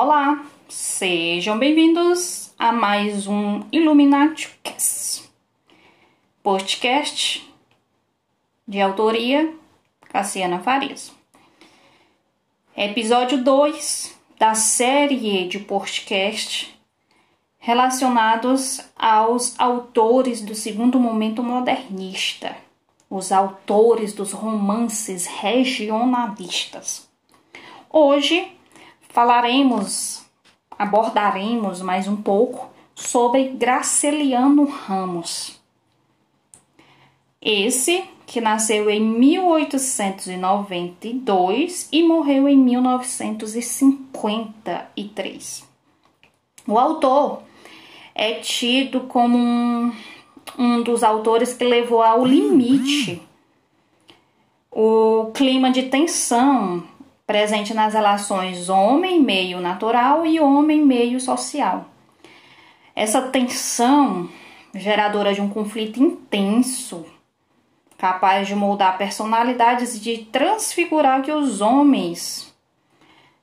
Olá, sejam bem-vindos a mais um Illuminati Cast, podcast de autoria Cassiana Farias. Episódio 2 da série de podcast relacionados aos autores do segundo momento modernista, os autores dos romances regionalistas. Hoje falaremos, abordaremos mais um pouco sobre Graciliano Ramos. Esse que nasceu em 1892 e morreu em 1953. O autor é tido como um, um dos autores que levou ao limite o clima de tensão presente nas relações homem-meio natural e homem-meio social. Essa tensão geradora de um conflito intenso, capaz de moldar personalidades e de transfigurar o que os homens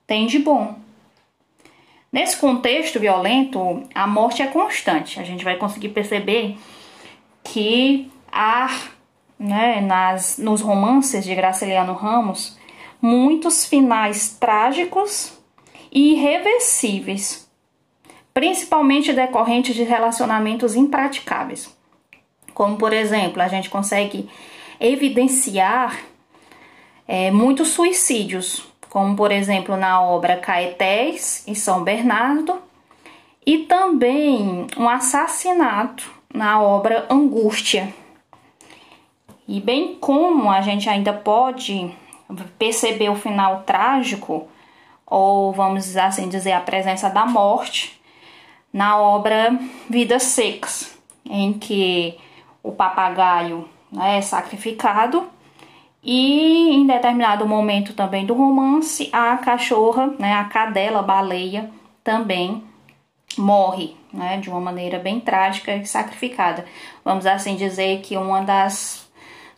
têm de bom. Nesse contexto violento, a morte é constante. A gente vai conseguir perceber que há, né, nas, nos romances de Graciliano Ramos, muitos finais trágicos e irreversíveis, principalmente decorrentes de relacionamentos impraticáveis. Como, por exemplo, a gente consegue evidenciar é, muitos suicídios, como, por exemplo, na obra Caetés e São Bernardo, e também um assassinato na obra Angústia. E bem como a gente ainda pode perceber o final trágico, ou vamos assim dizer, a presença da morte, na obra Vidas Secas, em que o papagaio né, é sacrificado e em determinado momento também do romance a cachorra, né, a cadela baleia também morre, né, de uma maneira bem trágica e sacrificada. Vamos assim dizer que uma das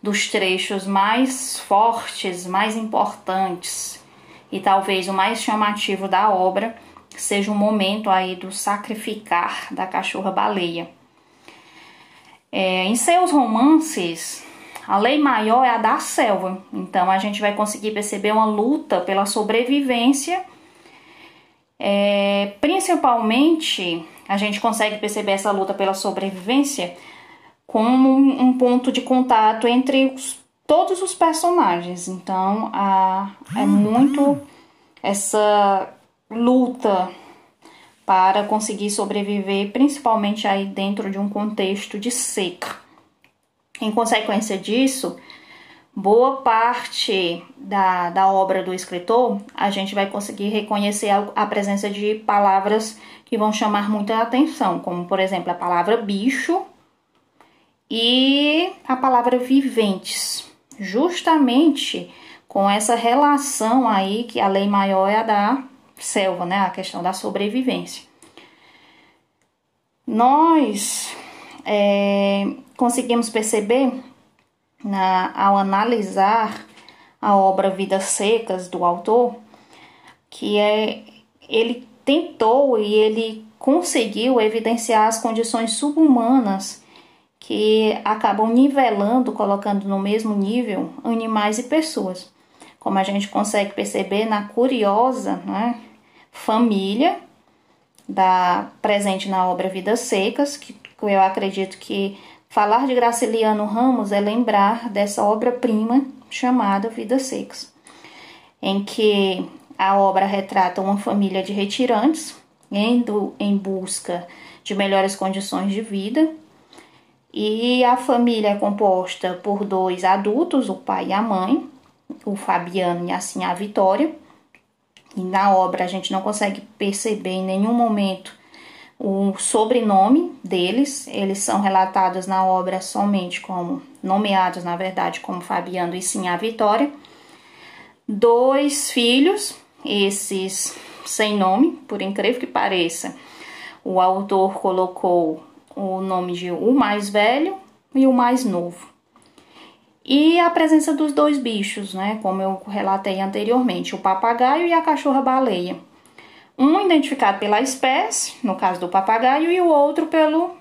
dos trechos mais fortes, mais importantes e talvez o mais chamativo da obra seja o momento aí do sacrificar da cachorra baleia. É, em seus romances, a lei maior é a da selva, então a gente vai conseguir perceber uma luta pela sobrevivência. É, principalmente, a gente consegue perceber essa luta pela sobrevivência como um ponto de contato entre os, todos os personagens. Então, a, é muito essa luta para conseguir sobreviver, principalmente aí dentro de um contexto de seca. Em consequência disso, boa parte da, da obra do escritor, a gente vai conseguir reconhecer a, a presença de palavras que vão chamar muita atenção, como por exemplo a palavra bicho, e a palavra viventes, justamente com essa relação aí que a lei maior é a da selva, né? A questão da sobrevivência. Nós é, conseguimos perceber na, ao analisar a obra Vidas Secas do autor que é, ele tentou e ele conseguiu evidenciar as condições subhumanas que acabam nivelando, colocando no mesmo nível animais e pessoas. Como a gente consegue perceber na curiosa né, família da presente na obra Vidas Secas, que eu acredito que falar de Graciliano Ramos é lembrar dessa obra-prima chamada Vidas Secas, em que a obra retrata uma família de retirantes indo em busca de melhores condições de vida e a família é composta por dois adultos, o pai e a mãe, o Fabiano e assim a Vitória. E na obra a gente não consegue perceber em nenhum momento o sobrenome deles. Eles são relatados na obra somente como nomeados, na verdade, como Fabiano e sim a Vitória. Dois filhos, esses sem nome, por incrível que pareça. O autor colocou o nome de o mais velho e o mais novo. E a presença dos dois bichos, né? Como eu relatei anteriormente, o papagaio e a cachorra-baleia. Um identificado pela espécie, no caso do papagaio, e o outro pelo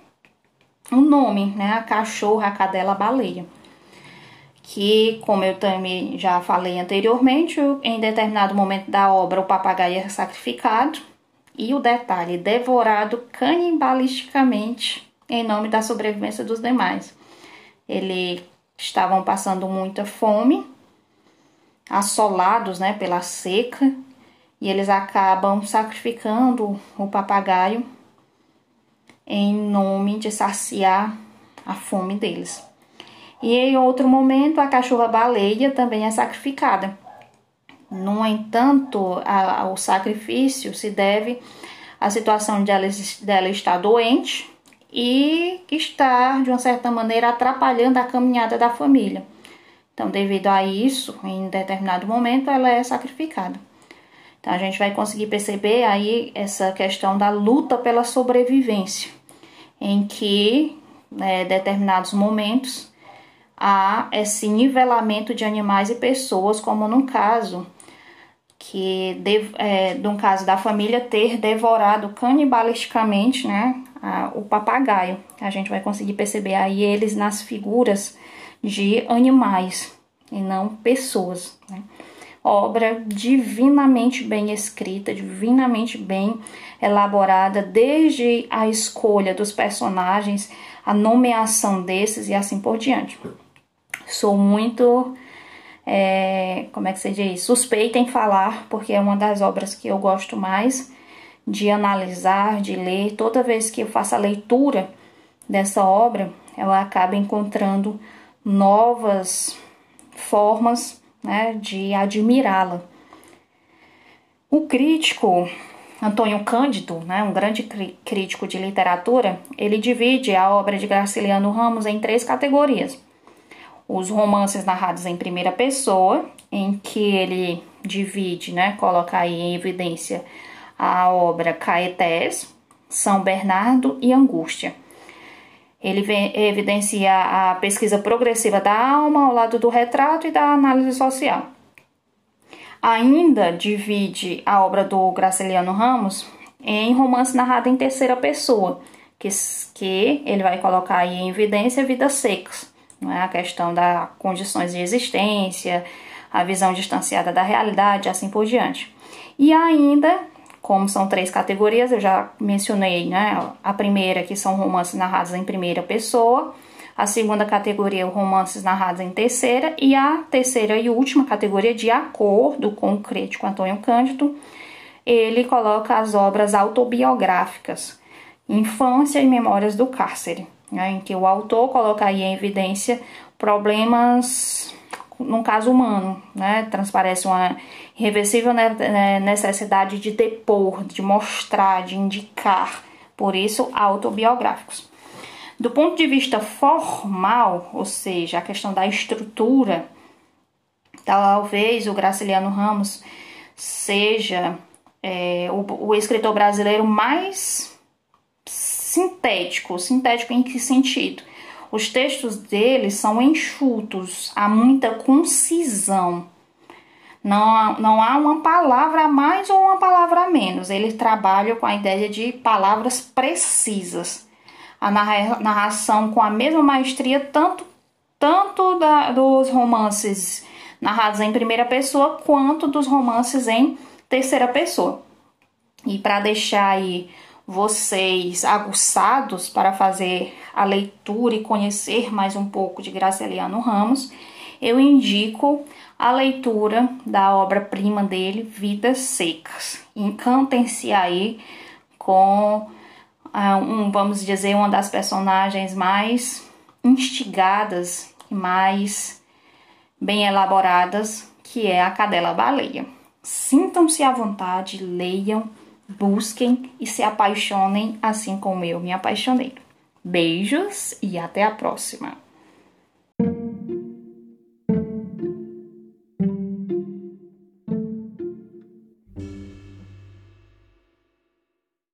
o nome, né? A cachorra, a cadela, a baleia. Que, como eu também já falei anteriormente, em determinado momento da obra o papagaio é sacrificado e o detalhe, devorado canibalisticamente em nome da sobrevivência dos demais. Eles estavam passando muita fome, assolados né, pela seca, e eles acabam sacrificando o papagaio em nome de saciar a fome deles. E em outro momento, a cachorra baleia também é sacrificada. No entanto, a, o sacrifício se deve à situação de ela, dela estar doente e estar, de uma certa maneira, atrapalhando a caminhada da família. Então, devido a isso, em determinado momento, ela é sacrificada. Então, a gente vai conseguir perceber aí essa questão da luta pela sobrevivência em que, né, determinados momentos, há esse nivelamento de animais e pessoas, como no caso que de, é, no caso da família ter devorado canibalisticamente, né, a, o papagaio. A gente vai conseguir perceber aí eles nas figuras de animais e não pessoas. Né? obra divinamente bem escrita, divinamente bem elaborada, desde a escolha dos personagens, a nomeação desses e assim por diante. Sou muito, é, como é que se diz, suspeita em falar, porque é uma das obras que eu gosto mais de analisar, de ler. Toda vez que eu faço a leitura dessa obra, eu acabo encontrando novas formas né, de admirá-la. O crítico Antônio Cândido, né, um grande crítico de literatura, ele divide a obra de Graciliano Ramos em três categorias. Os romances narrados em primeira pessoa, em que ele divide, né, coloca aí em evidência a obra Caetés, São Bernardo e Angústia. Ele evidencia a pesquisa progressiva da alma ao lado do retrato e da análise social. Ainda divide a obra do Graciliano Ramos em romance narrado em terceira pessoa, que, que ele vai colocar aí em evidência vidas secas, não é? a questão das condições de existência, a visão distanciada da realidade, assim por diante. E ainda como são três categorias, eu já mencionei, né? A primeira, que são romances narrados em primeira pessoa, a segunda categoria, romances narrados em terceira, e a terceira e última categoria, de acordo com o crítico Antônio Cândido, ele coloca as obras autobiográficas, Infância e Memórias do Cárcere, né, em que o autor coloca aí em evidência problemas no caso humano, né? Transparece uma irreversível né, necessidade de depor, de mostrar, de indicar, por isso autobiográficos. Do ponto de vista formal, ou seja, a questão da estrutura, talvez o Graciliano Ramos seja é, o, o escritor brasileiro mais sintético. Sintético em que sentido? Os textos dele são enxutos, há muita concisão. Não, não há uma palavra a mais ou uma palavra a menos. Ele trabalha com a ideia de palavras precisas. A narração com a mesma maestria, tanto, tanto da, dos romances narrados em primeira pessoa, quanto dos romances em terceira pessoa. E para deixar aí vocês aguçados para fazer a leitura e conhecer mais um pouco de Graciliano Ramos, eu indico a leitura da obra-prima dele, Vidas Secas. Encantem-se aí com, uh, um, vamos dizer, uma das personagens mais instigadas e mais bem elaboradas, que é a Cadela Baleia. Sintam-se à vontade, leiam busquem e se apaixonem assim como eu me apaixonei. Beijos e até a próxima!